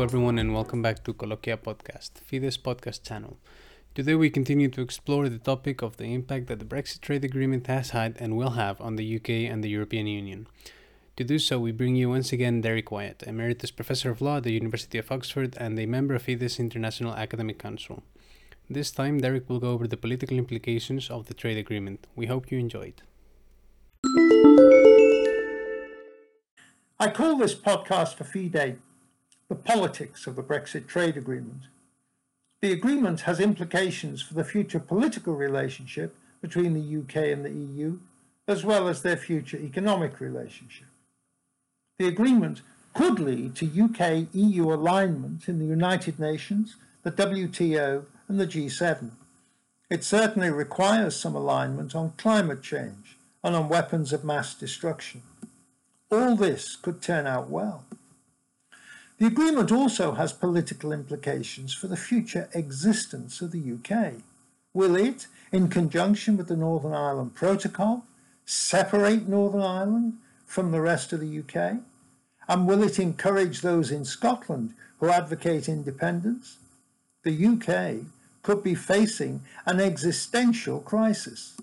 Hello, everyone, and welcome back to Coloquia Podcast, FIDE's podcast channel. Today, we continue to explore the topic of the impact that the Brexit trade agreement has had and will have on the UK and the European Union. To do so, we bring you once again Derrick Wyatt, Emeritus Professor of Law at the University of Oxford and a member of FIDE's International Academic Council. This time, Derrick will go over the political implications of the trade agreement. We hope you enjoy it. I call this podcast for FIDE the politics of the Brexit trade agreement. The agreement has implications for the future political relationship between the UK and the EU, as well as their future economic relationship. The agreement could lead to UK EU alignment in the United Nations, the WTO, and the G7. It certainly requires some alignment on climate change and on weapons of mass destruction. All this could turn out well. The agreement also has political implications for the future existence of the UK. Will it, in conjunction with the Northern Ireland Protocol, separate Northern Ireland from the rest of the UK? And will it encourage those in Scotland who advocate independence? The UK could be facing an existential crisis.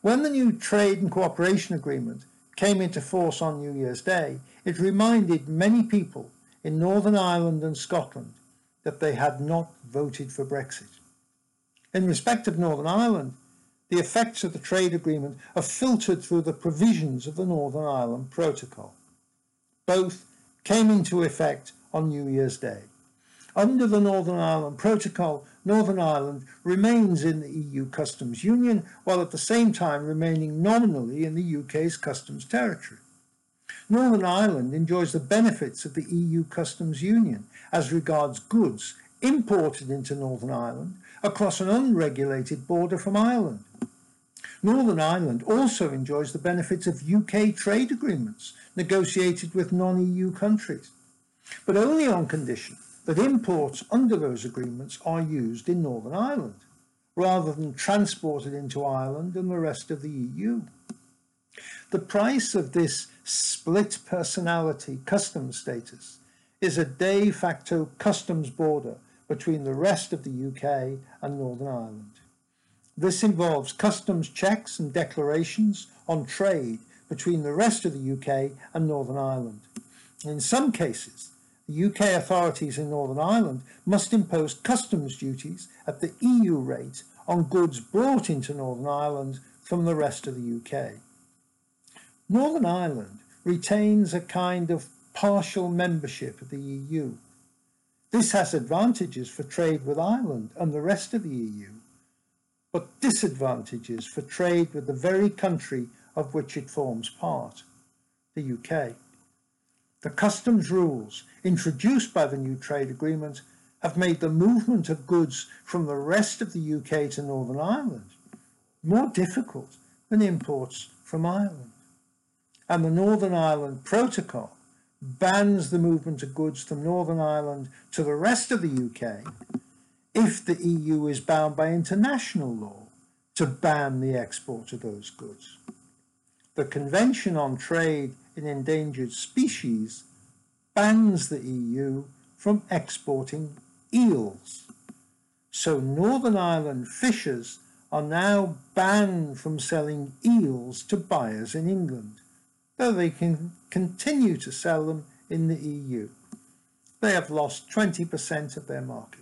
When the new trade and cooperation agreement came into force on New Year's Day, it reminded many people in Northern Ireland and Scotland that they had not voted for Brexit. In respect of Northern Ireland, the effects of the trade agreement are filtered through the provisions of the Northern Ireland Protocol. Both came into effect on New Year's Day. Under the Northern Ireland Protocol, Northern Ireland remains in the EU customs union while at the same time remaining nominally in the UK's customs territory. Northern Ireland enjoys the benefits of the EU customs union as regards goods imported into Northern Ireland across an unregulated border from Ireland. Northern Ireland also enjoys the benefits of UK trade agreements negotiated with non-EU countries, but only on condition that imports under those agreements are used in Northern Ireland, rather than transported into Ireland and the rest of the EU. The price of this split personality customs status is a de facto customs border between the rest of the UK and Northern Ireland. This involves customs checks and declarations on trade between the rest of the UK and Northern Ireland. In some cases, the UK authorities in Northern Ireland must impose customs duties at the EU rate on goods brought into Northern Ireland from the rest of the UK. Northern Ireland retains a kind of partial membership of the EU. This has advantages for trade with Ireland and the rest of the EU, but disadvantages for trade with the very country of which it forms part, the UK. The customs rules introduced by the new trade agreement have made the movement of goods from the rest of the UK to Northern Ireland more difficult than imports from Ireland. And the Northern Ireland Protocol bans the movement of goods from Northern Ireland to the rest of the UK if the EU is bound by international law to ban the export of those goods. The Convention on Trade in Endangered Species bans the EU from exporting eels. So Northern Ireland fishers are now banned from selling eels to buyers in England, though they can continue to sell them in the EU. They have lost 20% of their market.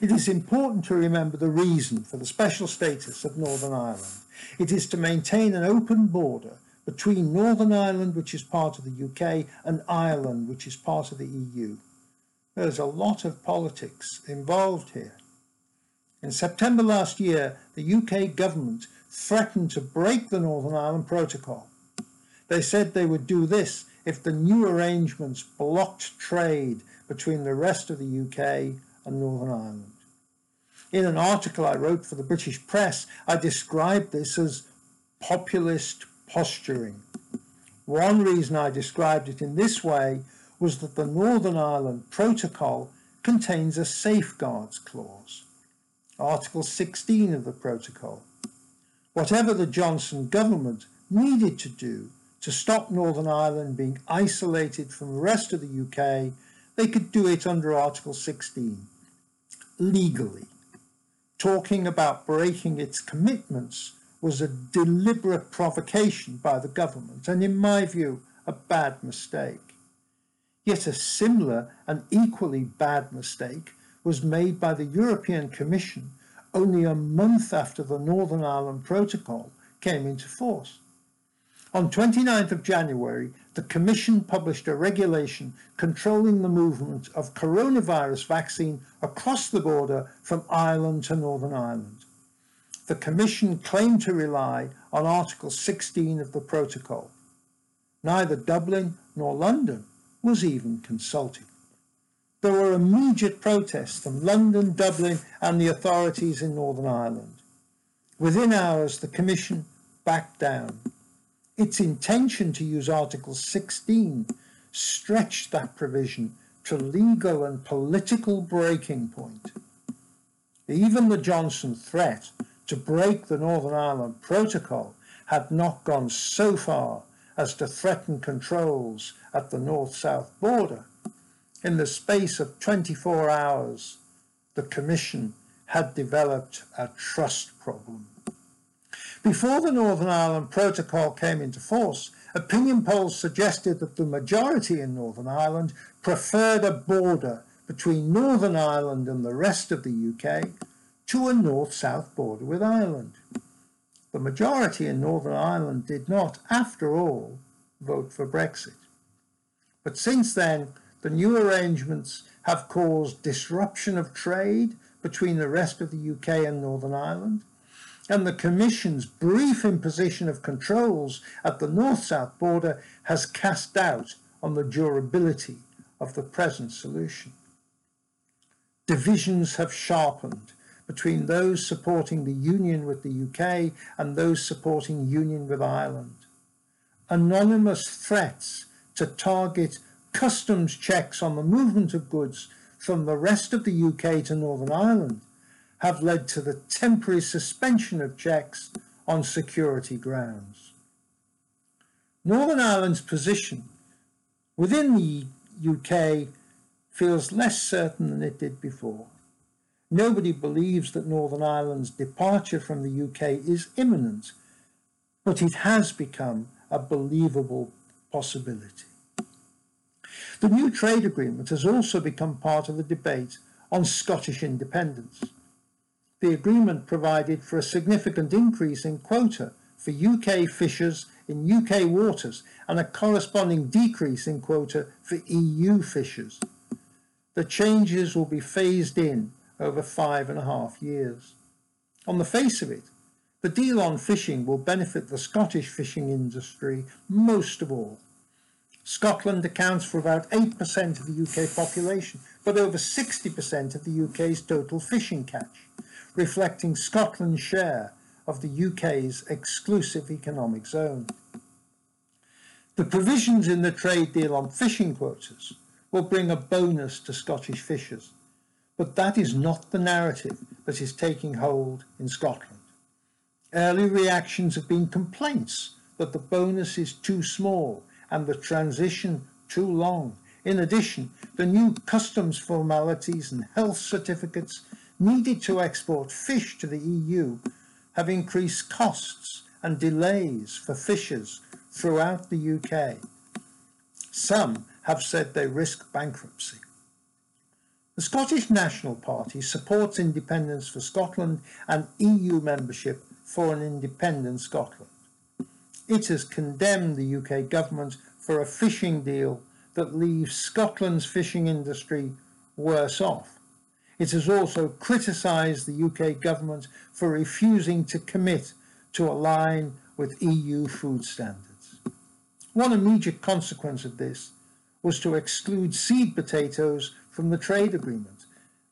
It is important to remember the reason for the special status of Northern Ireland. It is to maintain an open border between Northern Ireland, which is part of the UK, and Ireland, which is part of the EU. There's a lot of politics involved here. In September last year, the UK government threatened to break the Northern Ireland Protocol. They said they would do this if the new arrangements blocked trade between the rest of the UK and Northern Ireland. In an article I wrote for the British press, I described this as populist posturing. One reason I described it in this way was that the Northern Ireland Protocol contains a safeguards clause. Article 16 of the Protocol. Whatever the Johnson government needed to do to stop Northern Ireland being isolated from the rest of the UK, they could do it under Article 16, legally. Talking about breaking its commitments was a deliberate provocation by the government, and in my view, a bad mistake. Yet a similar and equally bad mistake was made by the European Commission only a month after the Northern Ireland Protocol came into force. On 29th of January, the Commission published a regulation controlling the movement of coronavirus vaccine across the border from Ireland to Northern Ireland. The Commission claimed to rely on Article 16 of the Protocol. Neither Dublin nor London was even consulted. There were immediate protests from London, Dublin, and the authorities in Northern Ireland. Within hours, the Commission backed down. Its intention to use Article 16 stretched that provision to legal and political breaking point. Even the Johnson threat to break the Northern Ireland Protocol had not gone so far as to threaten controls at the north south border. In the space of 24 hours, the Commission had developed a trust problem. Before the Northern Ireland Protocol came into force, opinion polls suggested that the majority in Northern Ireland preferred a border between Northern Ireland and the rest of the UK to a north-south border with Ireland. The majority in Northern Ireland did not, after all, vote for Brexit. But since then, the new arrangements have caused disruption of trade between the rest of the UK and Northern Ireland, and the Commission's brief imposition of controls at the north-south border has cast doubt on the durability of the present solution. Divisions have sharpened between those supporting the union with the UK and those supporting union with Ireland. Anonymous threats to target customs checks on the movement of goods from the rest of the UK to Northern Ireland have led to the temporary suspension of checks on security grounds. Northern Ireland's position within the UK feels less certain than it did before. Nobody believes that Northern Ireland's departure from the UK is imminent, but it has become a believable possibility. The new trade agreement has also become part of the debate on Scottish independence. The agreement provided for a significant increase in quota for UK fishers in UK waters and a corresponding decrease in quota for EU fishers. The changes will be phased in over five and a half years. On the face of it, the deal on fishing will benefit the Scottish fishing industry most of all. Scotland accounts for about 8% of the UK population, but over 60% of the UK's total fishing catch, reflecting Scotland's share of the UK's exclusive economic zone. The provisions in the trade deal on fishing quotas will bring a bonus to Scottish fishers, but that is not the narrative that is taking hold in Scotland. Early reactions have been complaints that the bonus is too small and the transition too long. In addition, the new customs formalities and health certificates needed to export fish to the EU have increased costs and delays for fishers throughout the UK. Some have said they risk bankruptcy. The Scottish National Party supports independence for Scotland and EU membership for an independent Scotland. It has condemned the UK government for a fishing deal that leaves Scotland's fishing industry worse off. It has also criticised the UK government for refusing to commit to align with EU food standards. One immediate consequence of this was to exclude seed potatoes from the trade agreement.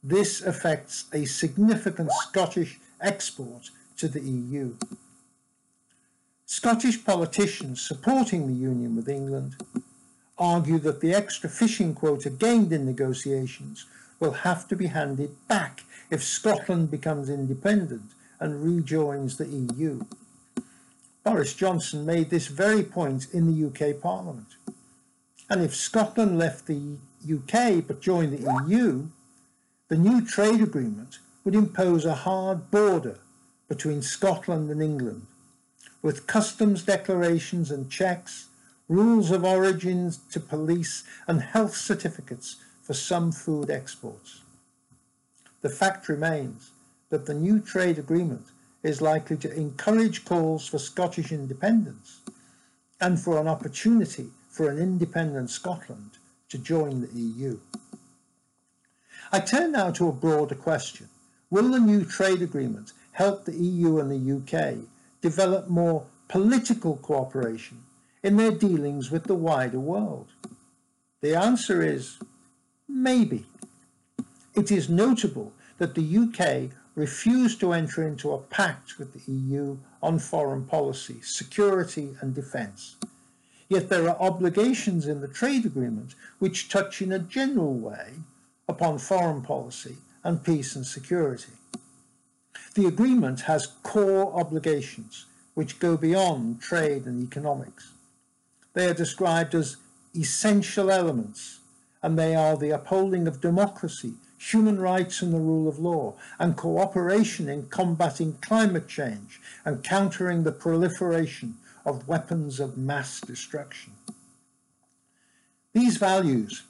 This affects a significant Scottish export to the EU. Scottish politicians supporting the union with England argue that the extra fishing quota gained in negotiations will have to be handed back if Scotland becomes independent and rejoins the EU. Boris Johnson made this very point in the UK Parliament. And if Scotland left the UK but joined the EU, the new trade agreement would impose a hard border between Scotland and England, with customs declarations and checks, rules of origins to police, and health certificates for some food exports. The fact remains that the new trade agreement is likely to encourage calls for Scottish independence and for an opportunity for an independent Scotland to join the EU. I turn now to a broader question. Will the new trade agreement help the EU and the UK develop more political cooperation in their dealings with the wider world? The answer is maybe. It is notable that the UK refused to enter into a pact with the EU on foreign policy, security and defence. Yet there are obligations in the trade agreement which touch in a general way upon foreign policy and peace and security. The agreement has core obligations which go beyond trade and economics. They are described as essential elements, and they are the upholding of democracy, human rights and the rule of law, and cooperation in combating climate change and countering the proliferation of weapons of mass destruction. These values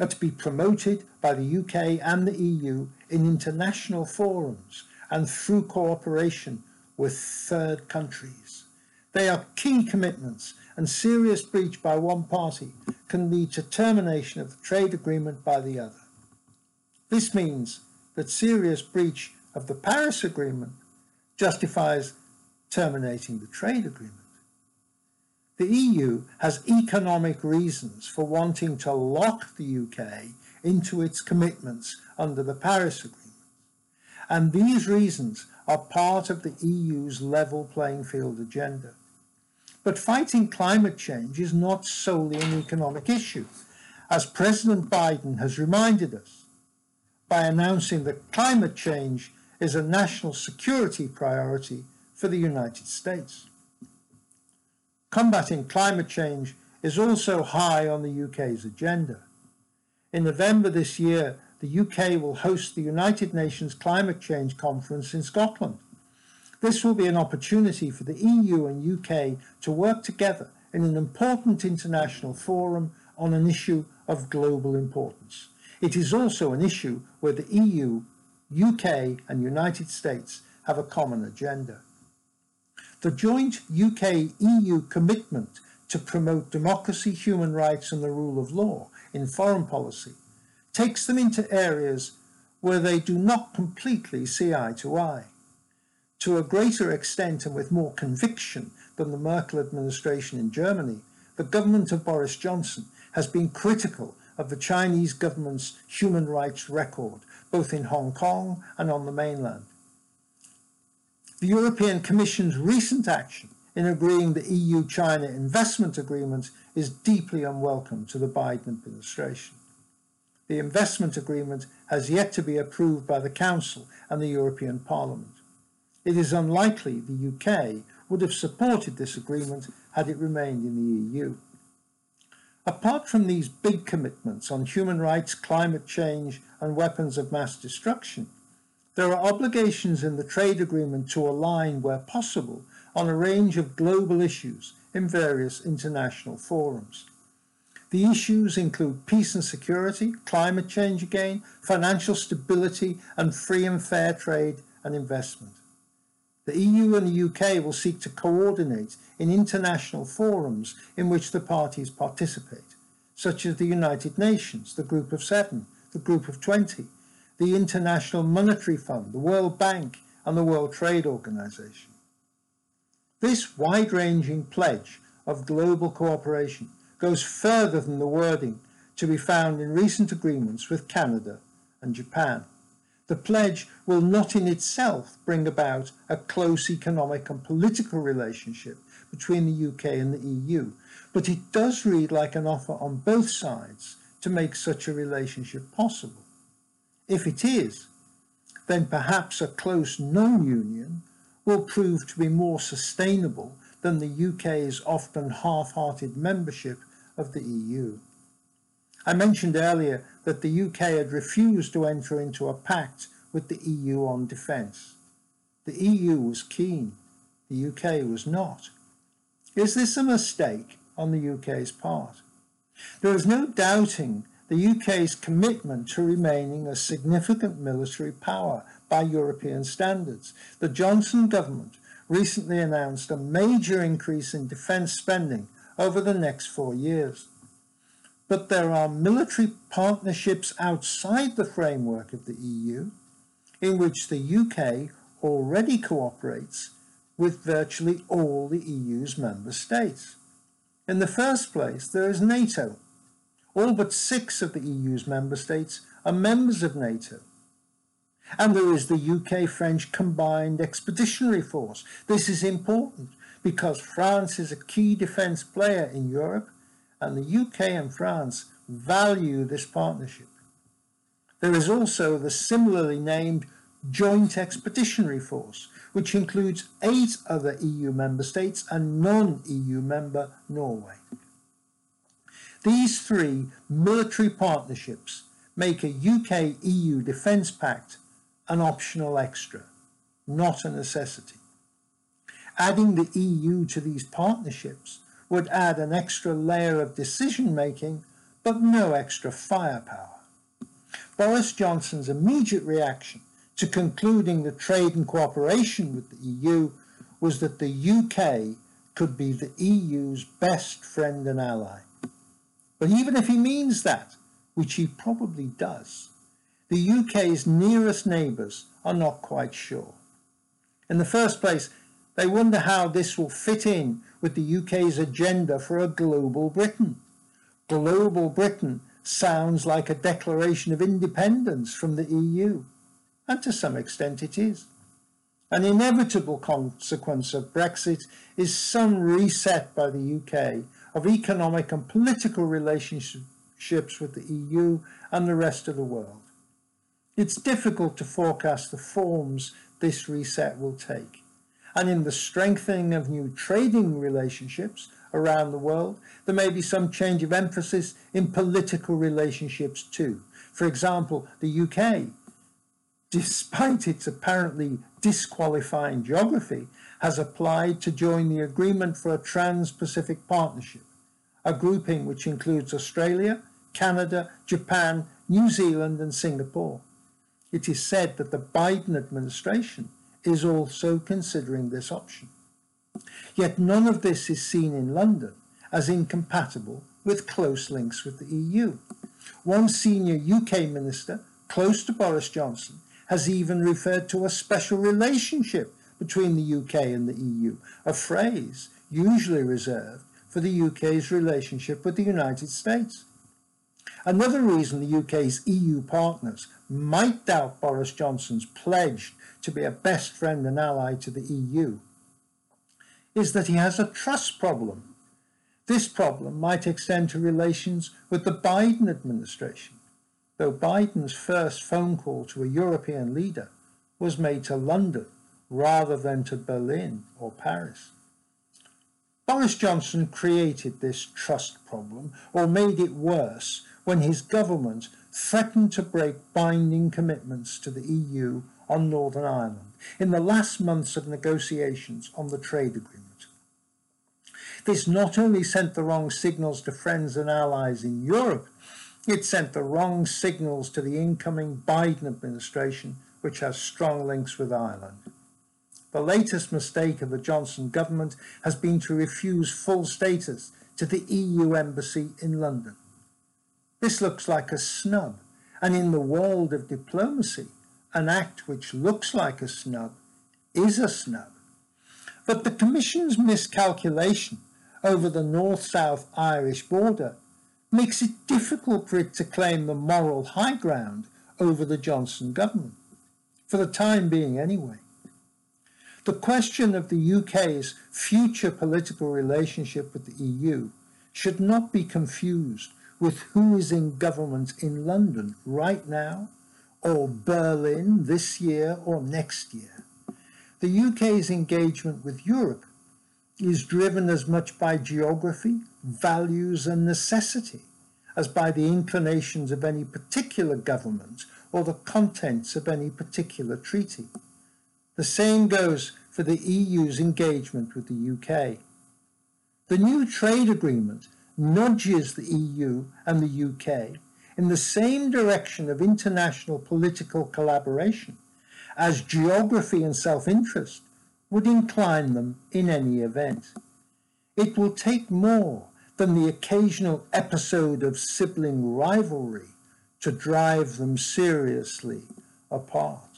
are to be promoted by the UK and the EU in international forums and through cooperation with third countries. They are key commitments and serious breach by one party can lead to termination of the trade agreement by the other. This means that serious breach of the Paris Agreement justifies terminating the trade agreement. The EU has economic reasons for wanting to lock the UK into its commitments under the Paris Agreement. And these reasons are part of the EU's level playing field agenda. But fighting climate change is not solely an economic issue, as President Biden has reminded us by announcing that climate change is a national security priority for the United States combating climate change is also high on the UK's agenda. In November this year, the UK will host the United Nations Climate Change Conference in Scotland. This will be an opportunity for the EU and UK to work together in an important international forum on an issue of global importance. It is also an issue where the EU, UK and United States have a common agenda. The joint UK-EU commitment to promote democracy, human rights and the rule of law in foreign policy takes them into areas where they do not completely see eye to eye. To a greater extent and with more conviction than the Merkel administration in Germany, the government of Boris Johnson has been critical of the Chinese government's human rights record, both in Hong Kong and on the mainland. The European Commission's recent action in agreeing the EU-China investment agreement is deeply unwelcome to the Biden administration. The investment agreement has yet to be approved by the Council and the European Parliament. It is unlikely the UK would have supported this agreement had it remained in the EU. Apart from these big commitments on human rights, climate change and weapons of mass destruction, there are obligations in the trade agreement to align where possible on a range of global issues in various international forums. The issues include peace and security, climate change again, financial stability, and free and fair trade and investment. The EU and the UK will seek to coordinate in international forums in which the parties participate, such as the United Nations, the Group of Seven, the Group of Twenty, the International Monetary Fund, the World Bank, and the World Trade Organization. This wide-ranging pledge of global cooperation goes further than the wording to be found in recent agreements with Canada and Japan. The pledge will not in itself bring about a close economic and political relationship between the UK and the EU, but it does read like an offer on both sides to make such a relationship possible. If it is, then perhaps a close non-union will prove to be more sustainable than the UK's often half-hearted membership of the EU. I mentioned earlier that the UK had refused to enter into a pact with the EU on defence. The EU was keen, the UK was not. Is this a mistake on the UK's part? There is no doubting the UK's commitment to remaining a significant military power by European standards. The Johnson government recently announced a major increase in defence spending over the next four years. But there are military partnerships outside the framework of the EU in which the UK already cooperates with virtually all the EU's member states. In the first place, there is NATO. All but six of the EU's member states are members of NATO. And there is the UK French Combined Expeditionary Force. This is important because France is a key defence player in Europe, and the UK and France value this partnership. There is also the similarly named Joint Expeditionary Force, which includes eight other EU member states and non EU member Norway. These three military partnerships make a UK EU defence pact an optional extra, not a necessity. Adding the EU to these partnerships would add an extra layer of decision making, but no extra firepower. Boris Johnson's immediate reaction to concluding the trade and cooperation with the EU was that the UK could be the EU's best friend and ally. But even if he means that, which he probably does, the UK's nearest neighbours are not quite sure. In the first place, they wonder how this will fit in with the UK's agenda for a global Britain. Global Britain sounds like a declaration of independence from the EU, and to some extent it is. An inevitable consequence of Brexit is some reset by the UK of economic and political relationships with the EU and the rest of the world. It's difficult to forecast the forms this reset will take. And in the strengthening of new trading relationships around the world, there may be some change of emphasis in political relationships too. For example, the UK, despite its apparently disqualifying geography, has applied to join the Agreement for a Trans-Pacific Partnership, a grouping which includes Australia, Canada, Japan, New Zealand and Singapore it is said that the Biden administration is also considering this option. Yet none of this is seen in London as incompatible with close links with the EU. One senior UK minister, close to Boris Johnson, has even referred to a special relationship between the UK and the EU, a phrase usually reserved for the UK's relationship with the United States. Another reason the UK's EU partners might doubt Boris Johnson's pledge to be a best friend and ally to the EU is that he has a trust problem. This problem might extend to relations with the Biden administration, though Biden's first phone call to a European leader was made to London rather than to Berlin or Paris. Boris Johnson created this trust problem or made it worse when his government threatened to break binding commitments to the EU on Northern Ireland in the last months of negotiations on the trade agreement. This not only sent the wrong signals to friends and allies in Europe, it sent the wrong signals to the incoming Biden administration, which has strong links with Ireland. The latest mistake of the Johnson government has been to refuse full status to the EU embassy in London. This looks like a snub, and in the world of diplomacy, an act which looks like a snub is a snub. But the Commission's miscalculation over the north-south Irish border makes it difficult for it to claim the moral high ground over the Johnson government, for the time being anyway. The question of the UK's future political relationship with the EU should not be confused with who is in government in London right now, or Berlin this year or next year. The UK's engagement with Europe is driven as much by geography, values, and necessity as by the inclinations of any particular government or the contents of any particular treaty. The same goes for the EU's engagement with the UK. The new trade agreement nudges the EU and the UK in the same direction of international political collaboration as geography and self interest would incline them in any event. It will take more than the occasional episode of sibling rivalry to drive them seriously apart.